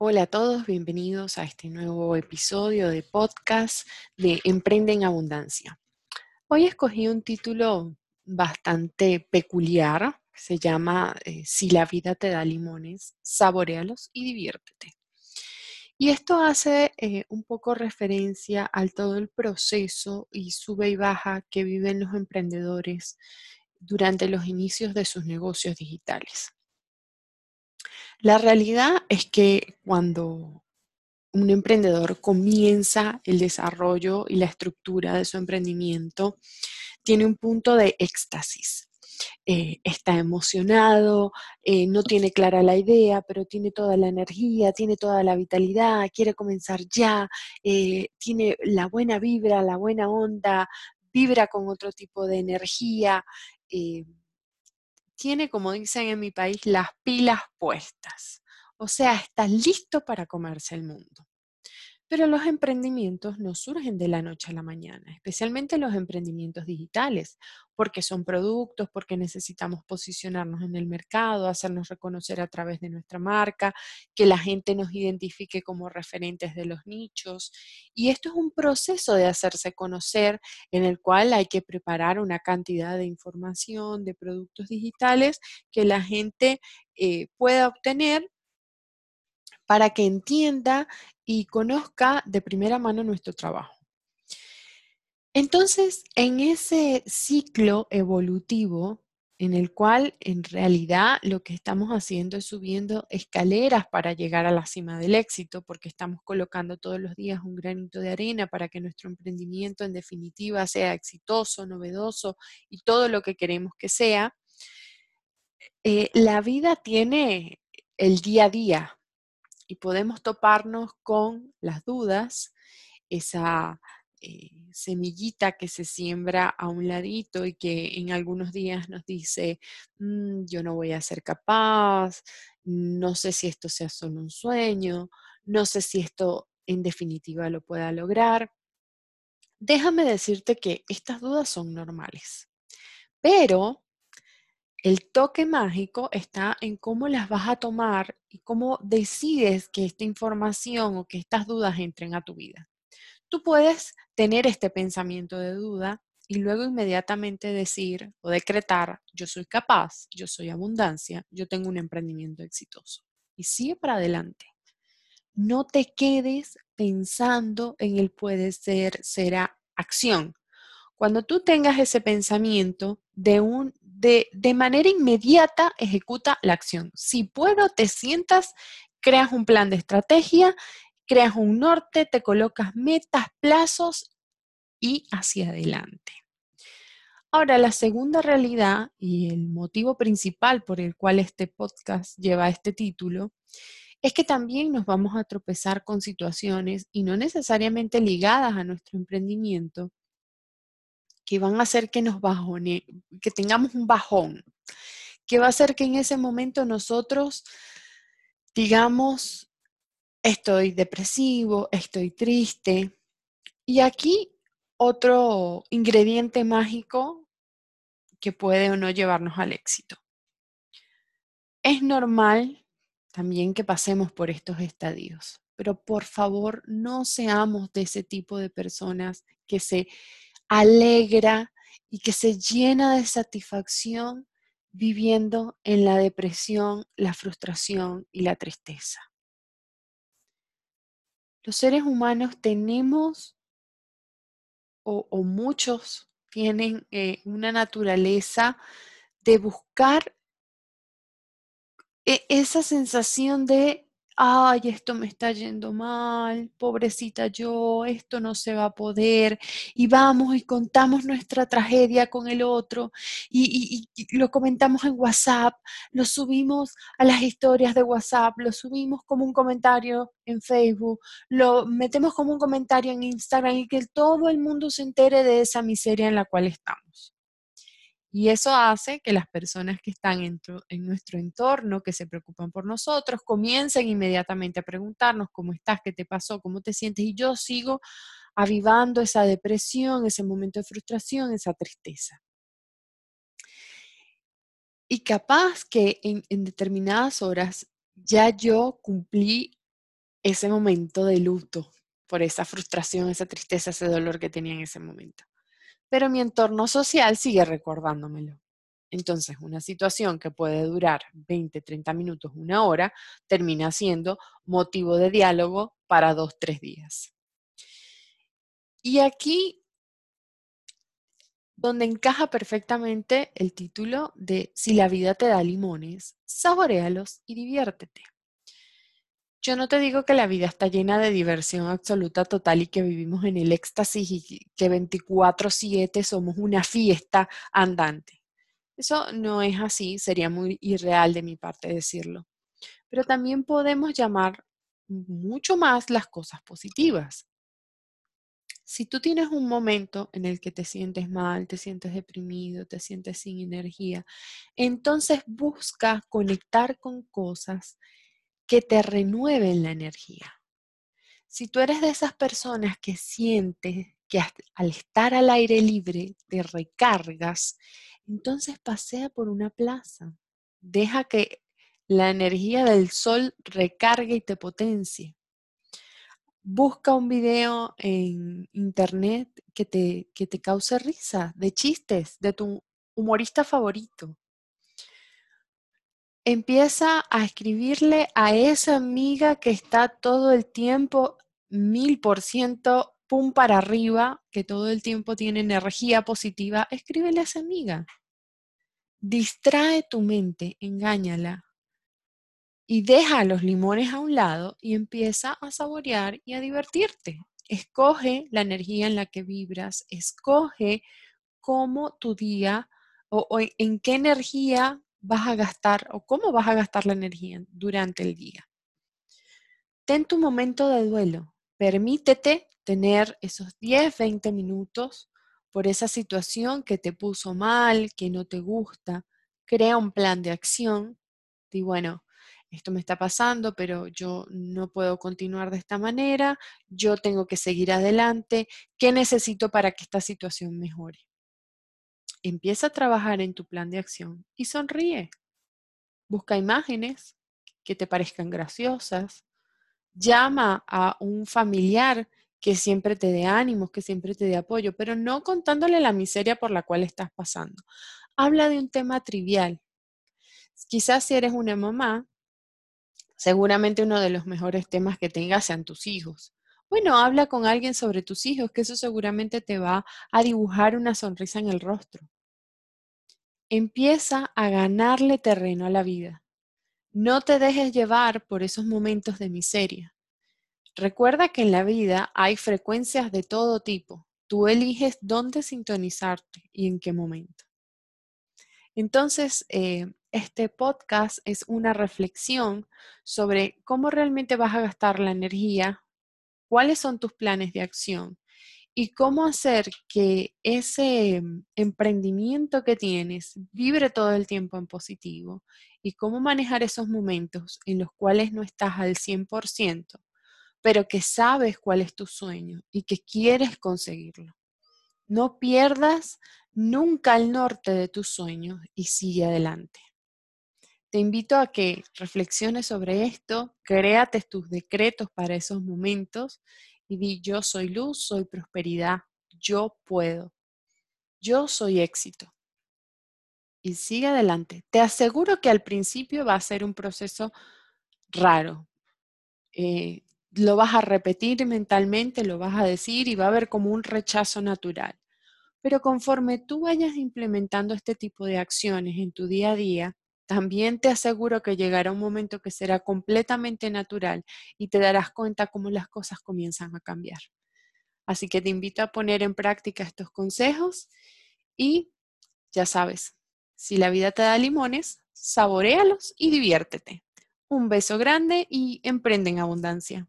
Hola a todos, bienvenidos a este nuevo episodio de podcast de Emprende en Abundancia. Hoy escogí un título bastante peculiar, se llama eh, Si la vida te da limones, saborealos y diviértete. Y esto hace eh, un poco referencia al todo el proceso y sube y baja que viven los emprendedores durante los inicios de sus negocios digitales. La realidad es que cuando un emprendedor comienza el desarrollo y la estructura de su emprendimiento, tiene un punto de éxtasis. Eh, está emocionado, eh, no tiene clara la idea, pero tiene toda la energía, tiene toda la vitalidad, quiere comenzar ya, eh, tiene la buena vibra, la buena onda, vibra con otro tipo de energía tiene, como dicen en mi país, las pilas puestas. O sea, está listo para comerse el mundo. Pero los emprendimientos no surgen de la noche a la mañana, especialmente los emprendimientos digitales, porque son productos, porque necesitamos posicionarnos en el mercado, hacernos reconocer a través de nuestra marca, que la gente nos identifique como referentes de los nichos. Y esto es un proceso de hacerse conocer en el cual hay que preparar una cantidad de información, de productos digitales que la gente eh, pueda obtener para que entienda y conozca de primera mano nuestro trabajo. Entonces, en ese ciclo evolutivo, en el cual en realidad lo que estamos haciendo es subiendo escaleras para llegar a la cima del éxito, porque estamos colocando todos los días un granito de arena para que nuestro emprendimiento en definitiva sea exitoso, novedoso y todo lo que queremos que sea. Eh, la vida tiene el día a día, y podemos toparnos con las dudas, esa eh, semillita que se siembra a un ladito y que en algunos días nos dice, mm, yo no voy a ser capaz, no sé si esto sea solo un sueño, no sé si esto en definitiva lo pueda lograr. Déjame decirte que estas dudas son normales, pero el toque mágico está en cómo las vas a tomar y cómo decides que esta información o que estas dudas entren a tu vida. Tú puedes tener este pensamiento de duda y luego inmediatamente decir o decretar, yo soy capaz, yo soy abundancia, yo tengo un emprendimiento exitoso. Y sigue para adelante. No te quedes pensando en el puede ser, será acción. Cuando tú tengas ese pensamiento de, un, de, de manera inmediata, ejecuta la acción. Si puedo, te sientas, creas un plan de estrategia, creas un norte, te colocas metas, plazos y hacia adelante. Ahora, la segunda realidad y el motivo principal por el cual este podcast lleva este título es que también nos vamos a tropezar con situaciones y no necesariamente ligadas a nuestro emprendimiento, que van a hacer que nos bajone, que tengamos un bajón, que va a hacer que en ese momento nosotros digamos, estoy depresivo, estoy triste. Y aquí otro ingrediente mágico que puede o no llevarnos al éxito. Es normal también que pasemos por estos estadios, pero por favor no seamos de ese tipo de personas que se alegra y que se llena de satisfacción viviendo en la depresión, la frustración y la tristeza. Los seres humanos tenemos, o, muchos tienen eh, una naturaleza de buscar e, esa sensación de ay, esto me está yendo mal, pobrecita yo, esto no se va a poder, y vamos y contamos nuestra tragedia con el otro, y, lo comentamos en WhatsApp, lo subimos a las historias de WhatsApp, lo subimos como un comentario en Facebook, lo metemos como un comentario en Instagram y que todo el mundo se entere de esa miseria en la cual estamos. Y eso hace que las personas que están en, nuestro entorno, que se preocupan por nosotros, comiencen inmediatamente a preguntarnos cómo estás, qué te pasó, cómo te sientes. Y yo sigo avivando esa depresión, ese momento de frustración, esa tristeza. Y capaz que en, determinadas horas ya yo cumplí ese momento de luto por esa frustración, esa tristeza, ese dolor que tenía en ese momento. Pero mi entorno social sigue recordándomelo. Entonces, una situación que puede durar 20, 30 minutos, una hora, termina siendo motivo de diálogo para dos, tres días. Y aquí, donde encaja perfectamente el título de Si la vida te da limones, saborealos y diviértete. Yo no te digo que la vida está llena de diversión absoluta total y que vivimos en el éxtasis y que 24/7 somos una fiesta andante. Eso no es así, sería muy irreal de mi parte decirlo. Pero también podemos llamar mucho más las cosas positivas. Si tú tienes un momento en el que te sientes mal, te sientes deprimido, te sientes sin energía, entonces busca conectar con cosas que te renueven la energía. Si tú eres de esas personas que sientes que al estar al aire libre te recargas, entonces pasea por una plaza. Deja que la energía del sol recargue y te potencie. Busca un video en internet que te, que te cause risa, de chistes, de tu humorista favorito empieza a escribirle a esa amiga que está todo el tiempo mil por ciento pum para arriba, que todo el tiempo tiene energía positiva, escríbele a esa amiga. Distrae tu mente, engáñala. Y deja los limones a un lado y empieza a saborear y a divertirte. Escoge la energía en la que vibras, escoge cómo tu día o, o en qué energía vas a gastar o cómo vas a gastar la energía durante el día. Ten tu momento de duelo. Permítete tener esos 10, 20 minutos por esa situación que te puso mal, que no te gusta. Crea un plan de acción. Y bueno, esto me está pasando, pero yo no puedo continuar de esta manera, yo tengo que seguir adelante, ¿qué necesito para que esta situación mejore? Empieza a trabajar en tu plan de acción y sonríe. Busca imágenes que te parezcan graciosas. Llama a un familiar que siempre te dé ánimos, que siempre te dé apoyo, pero no contándole la miseria por la cual estás pasando. Habla de un tema trivial. Quizás si eres una mamá, seguramente uno de los mejores temas que tengas sean tus hijos. Bueno, habla con alguien sobre tus hijos, que eso seguramente te va a dibujar una sonrisa en el rostro. Empieza a ganarle terreno a la vida. No te dejes llevar por esos momentos de miseria. Recuerda que en la vida hay frecuencias de todo tipo. Tú eliges dónde sintonizarte y en qué momento. Entonces, eh, este podcast es una reflexión sobre cómo realmente vas a gastar la energía cuáles son tus planes de acción y cómo hacer que ese mm, emprendimiento que tienes vibre todo el tiempo en positivo y cómo manejar esos momentos en los cuales no estás al 100%, pero que sabes cuál es tu sueño y que quieres conseguirlo. No pierdas nunca el norte de tus sueños y sigue adelante. Te invito a que reflexiones sobre esto, créate tus decretos para esos momentos y di yo soy luz, soy prosperidad, yo puedo, yo soy éxito. Y sigue adelante. Te aseguro que al principio va a ser un proceso raro. Eh, lo vas a repetir mentalmente, lo vas a decir y va a haber como un rechazo natural. Pero conforme tú vayas implementando este tipo de acciones en tu día a día, también te aseguro que llegará un momento que será completamente natural y te darás cuenta cómo las cosas comienzan a cambiar. Así que te invito a poner en práctica estos consejos y ya sabes, si la vida te da limones, saborealos y diviértete. Un beso grande y emprende en abundancia.